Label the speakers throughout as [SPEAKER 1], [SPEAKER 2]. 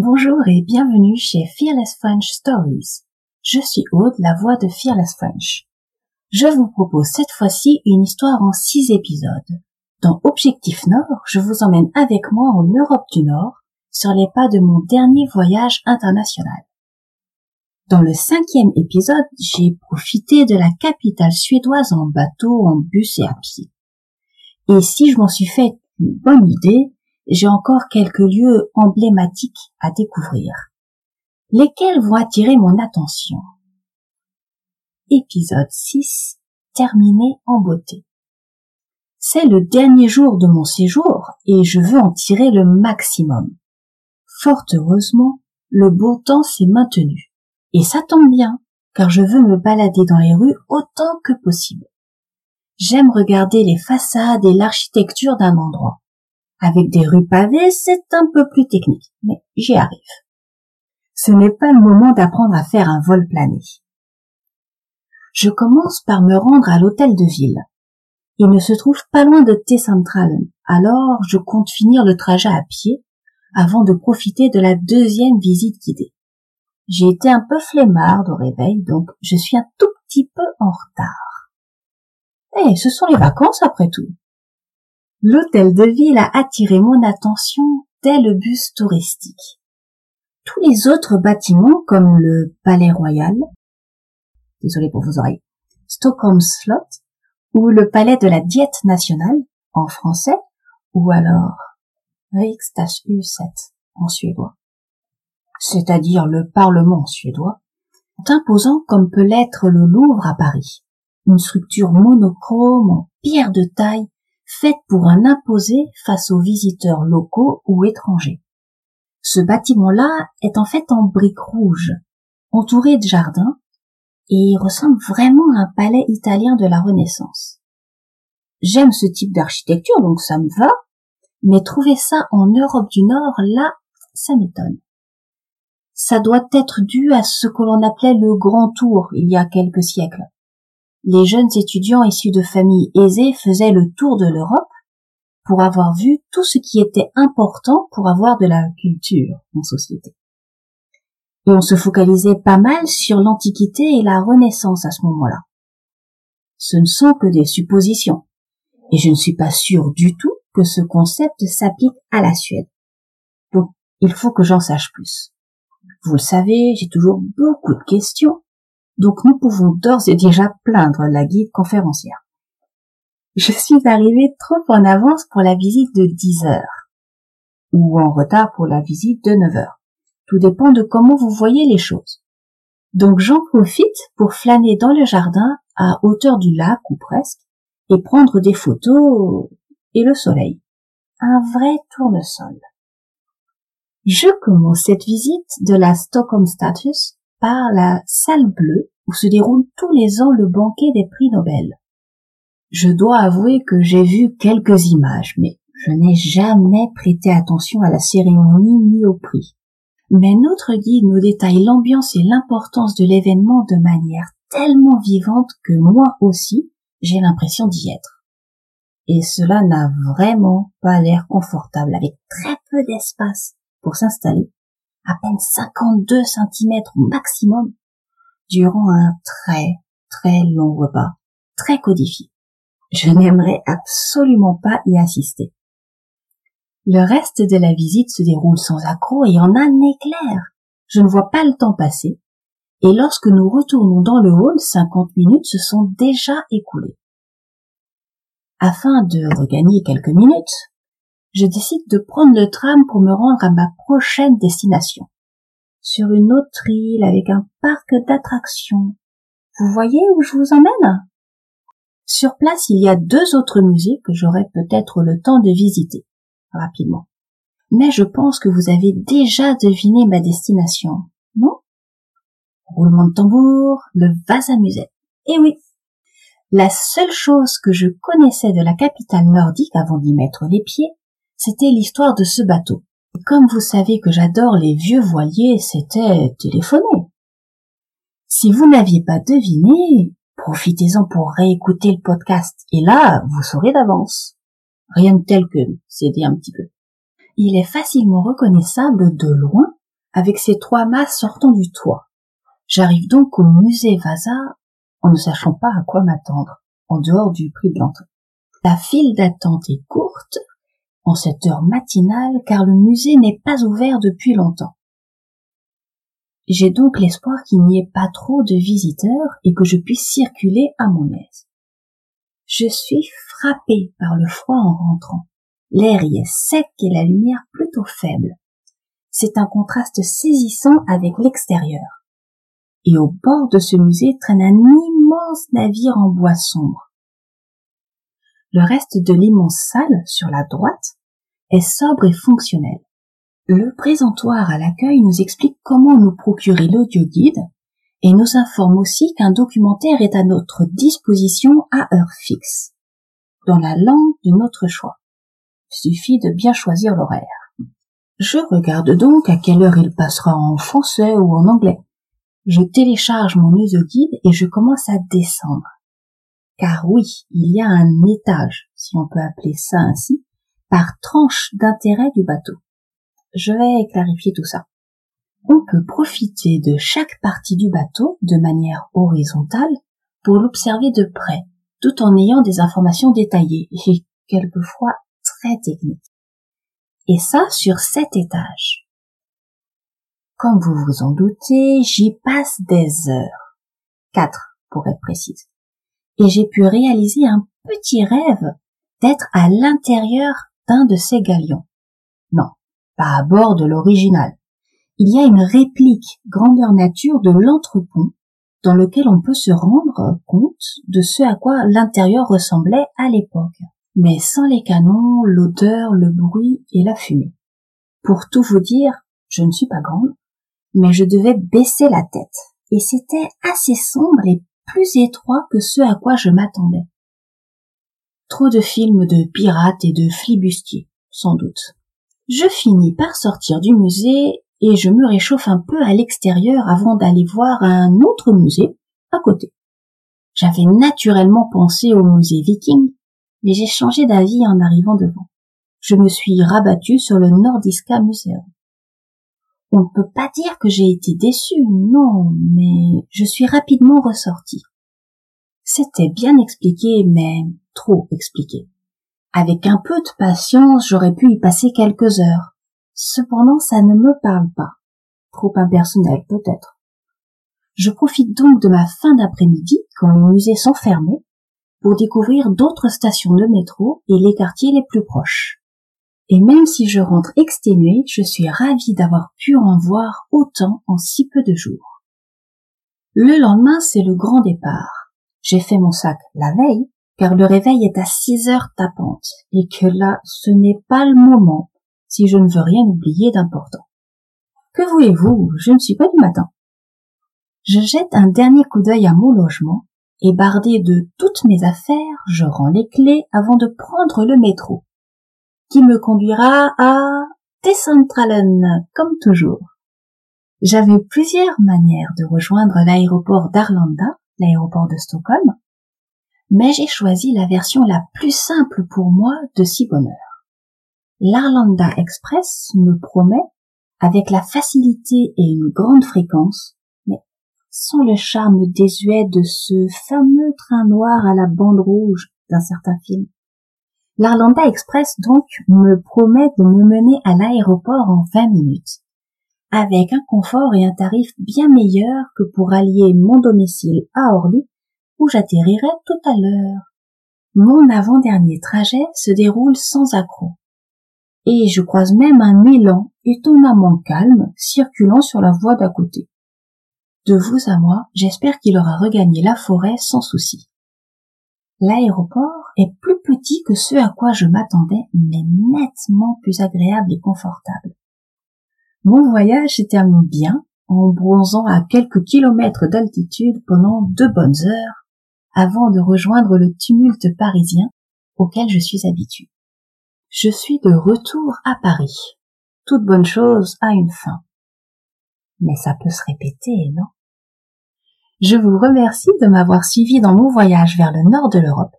[SPEAKER 1] Bonjour et bienvenue chez Fearless French Stories. Je suis Aude, la voix de Fearless French. Je vous propose cette fois-ci une histoire en six épisodes. Dans Objectif Nord, je vous emmène avec moi en Europe du Nord, sur les pas de mon dernier voyage international. Dans le cinquième épisode, j'ai profité de la capitale suédoise en bateau, en bus et à pied. Et si je m'en suis fait une bonne idée, j'ai encore quelques lieux emblématiques à découvrir, lesquels vont attirer mon attention? Épisode 6. Terminé en beauté. C'est le dernier jour de mon séjour et je veux en tirer le maximum. Fort heureusement, le beau temps s'est maintenu. Et ça tombe bien, car je veux me balader dans les rues autant que possible. J'aime regarder les façades et l'architecture d'un endroit. Avec des rues pavées, c'est un peu plus technique, mais j'y arrive. Ce n'est pas le moment d'apprendre à faire un vol plané. Je commence par me rendre à l'hôtel de ville. Il ne se trouve pas loin de T-Centralen, alors je compte finir le trajet à pied avant de profiter de la deuxième visite guidée. J'ai été un peu flemmarde au réveil, donc je suis un tout petit peu en retard. Eh, ce sont les vacances après tout. L'hôtel de ville a attiré mon attention dès le bus touristique. Tous les autres bâtiments, comme le Palais Royal, désolé pour vos oreilles, Stockholm Slot, ou le Palais de la Diète nationale, en français, ou alors Riksdagshuset en suédois, c'est-à-dire le Parlement suédois, imposant comme peut l'être le Louvre à Paris, une structure monochrome en pierre de taille faite pour un imposé face aux visiteurs locaux ou étrangers. Ce bâtiment-là est en fait en briques rouges, entouré de jardins, et il ressemble vraiment à un palais italien de la Renaissance. J'aime ce type d'architecture, donc ça me va, mais trouver ça en Europe du Nord, là, ça m'étonne. Ça doit être dû à ce que l'on appelait le Grand Tour il y a quelques siècles les jeunes étudiants issus de familles aisées faisaient le tour de l'Europe pour avoir vu tout ce qui était important pour avoir de la culture en société. Et on se focalisait pas mal sur l'Antiquité et la Renaissance à ce moment-là. Ce ne sont que des suppositions, et je ne suis pas sûr du tout que ce concept s'applique à la Suède. Donc, il faut que j'en sache plus. Vous le savez, j'ai toujours beaucoup de questions, donc nous pouvons d'ores et déjà plaindre la guide conférencière. Je suis arrivée trop en avance pour la visite de 10 heures, ou en retard pour la visite de 9 heures. Tout dépend de comment vous voyez les choses. Donc j'en profite pour flâner dans le jardin à hauteur du lac ou presque, et prendre des photos et le soleil. Un vrai tournesol. Je commence cette visite de la Stockholm Status par la salle bleue où se déroule tous les ans le banquet des prix Nobel. Je dois avouer que j'ai vu quelques images, mais je n'ai jamais prêté attention à la cérémonie ni au prix. Mais notre guide nous détaille l'ambiance et l'importance de l'événement de manière tellement vivante que moi aussi, j'ai l'impression d'y être. Et cela n'a vraiment pas l'air confortable avec très peu d'espace pour s'installer à peine 52 cm au maximum, durant un très très long repas, très codifié. Je n'aimerais absolument pas y assister. Le reste de la visite se déroule sans accroc et en un éclair. Je ne vois pas le temps passer. Et lorsque nous retournons dans le hall, 50 minutes se sont déjà écoulées. Afin de regagner quelques minutes, je décide de prendre le tram pour me rendre à ma prochaine destination. Sur une autre île avec un parc d'attractions. Vous voyez où je vous emmène? Sur place, il y a deux autres musées que j'aurai peut-être le temps de visiter rapidement. Mais je pense que vous avez déjà deviné ma destination, non? Roulement de tambour, le vase à musette. Eh oui, la seule chose que je connaissais de la capitale nordique avant d'y mettre les pieds, c'était l'histoire de ce bateau. comme vous savez que j'adore les vieux voiliers, c'était téléphoner. Si vous n'aviez pas deviné, profitez-en pour réécouter le podcast, et là, vous saurez d'avance. Rien de tel que céder un petit peu. Il est facilement reconnaissable de loin avec ses trois mâts sortant du toit. J'arrive donc au musée Vasa en ne sachant pas à quoi m'attendre, en dehors du prix de l'entrée. La file d'attente est courte en cette heure matinale car le musée n'est pas ouvert depuis longtemps. J'ai donc l'espoir qu'il n'y ait pas trop de visiteurs et que je puisse circuler à mon aise. Je suis frappé par le froid en rentrant. L'air y est sec et la lumière plutôt faible. C'est un contraste saisissant avec l'extérieur. Et au bord de ce musée traîne un immense navire en bois sombre. Le reste de l'immense salle, sur la droite, est sobre et fonctionnel. Le présentoir à l'accueil nous explique comment nous procurer l'audio guide et nous informe aussi qu'un documentaire est à notre disposition à heure fixe, dans la langue de notre choix. Il suffit de bien choisir l'horaire. Je regarde donc à quelle heure il passera en français ou en anglais. Je télécharge mon audio guide et je commence à descendre. Car oui, il y a un étage, si on peut appeler ça ainsi, par tranche d'intérêt du bateau. Je vais clarifier tout ça. On peut profiter de chaque partie du bateau de manière horizontale pour l'observer de près, tout en ayant des informations détaillées et quelquefois très techniques. Et ça sur sept étages. Comme vous vous en doutez, j'y passe des heures. Quatre, pour être précise. Et j'ai pu réaliser un petit rêve d'être à l'intérieur d'un de ces galions. Non, pas à bord de l'original. Il y a une réplique grandeur nature de l'entrepont dans lequel on peut se rendre compte de ce à quoi l'intérieur ressemblait à l'époque, mais sans les canons, l'odeur, le bruit et la fumée. Pour tout vous dire, je ne suis pas grande, mais je devais baisser la tête, et c'était assez sombre et plus étroit que ce à quoi je m'attendais. Trop de films de pirates et de flibustiers, sans doute je finis par sortir du musée et je me réchauffe un peu à l'extérieur avant d'aller voir un autre musée à côté. J'avais naturellement pensé au musée viking, mais j'ai changé d'avis en arrivant devant. Je me suis rabattu sur le Nordiska Museum. On ne peut pas dire que j'ai été déçu, non, mais je suis rapidement ressorti. C'était bien expliqué, mais trop expliqué. Avec un peu de patience, j'aurais pu y passer quelques heures. Cependant, ça ne me parle pas. Trop impersonnel, peut-être. Je profite donc de ma fin d'après-midi, quand les musées sont fermés, pour découvrir d'autres stations de métro et les quartiers les plus proches. Et même si je rentre exténuée, je suis ravie d'avoir pu en voir autant en si peu de jours. Le lendemain, c'est le grand départ. J'ai fait mon sac la veille, car le réveil est à six heures tapantes, et que là, ce n'est pas le moment, si je ne veux rien oublier d'important. Que voulez-vous, je ne suis pas du matin. Je jette un dernier coup d'œil à mon logement, et bardé de toutes mes affaires, je rends les clés avant de prendre le métro, qui me conduira à Tessentralen, comme toujours. J'avais plusieurs manières de rejoindre l'aéroport d'Arlanda, l'aéroport de Stockholm, mais j'ai choisi la version la plus simple pour moi de si bonheur. L'Arlanda Express me promet, avec la facilité et une grande fréquence, mais sans le charme désuet de ce fameux train noir à la bande rouge d'un certain film. L'Arlanda Express donc me promet de me mener à l'aéroport en 20 minutes, avec un confort et un tarif bien meilleur que pour allier mon domicile à Orly où j'atterrirai tout à l'heure. Mon avant-dernier trajet se déroule sans accroc. Et je croise même un élan étonnamment calme circulant sur la voie d'à côté. De vous à moi, j'espère qu'il aura regagné la forêt sans souci. L'aéroport est plus petit que ce à quoi je m'attendais, mais nettement plus agréable et confortable. Mon voyage se termine bien en bronzant à quelques kilomètres d'altitude pendant deux bonnes heures avant de rejoindre le tumulte parisien auquel je suis habitué. Je suis de retour à Paris. Toute bonne chose a une fin. Mais ça peut se répéter, non? Je vous remercie de m'avoir suivi dans mon voyage vers le nord de l'Europe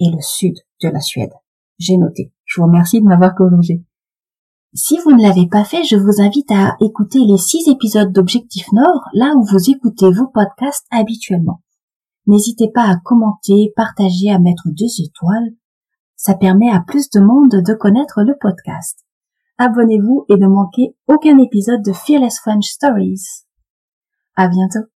[SPEAKER 1] et le sud de la Suède. J'ai noté. Je vous remercie de m'avoir corrigé. Si vous ne l'avez pas fait, je vous invite à écouter les six épisodes d'Objectif Nord, là où vous écoutez vos podcasts habituellement. N'hésitez pas à commenter, partager, à mettre deux étoiles. Ça permet à plus de monde de connaître le podcast. Abonnez-vous et ne manquez aucun épisode de Fearless French Stories. À bientôt.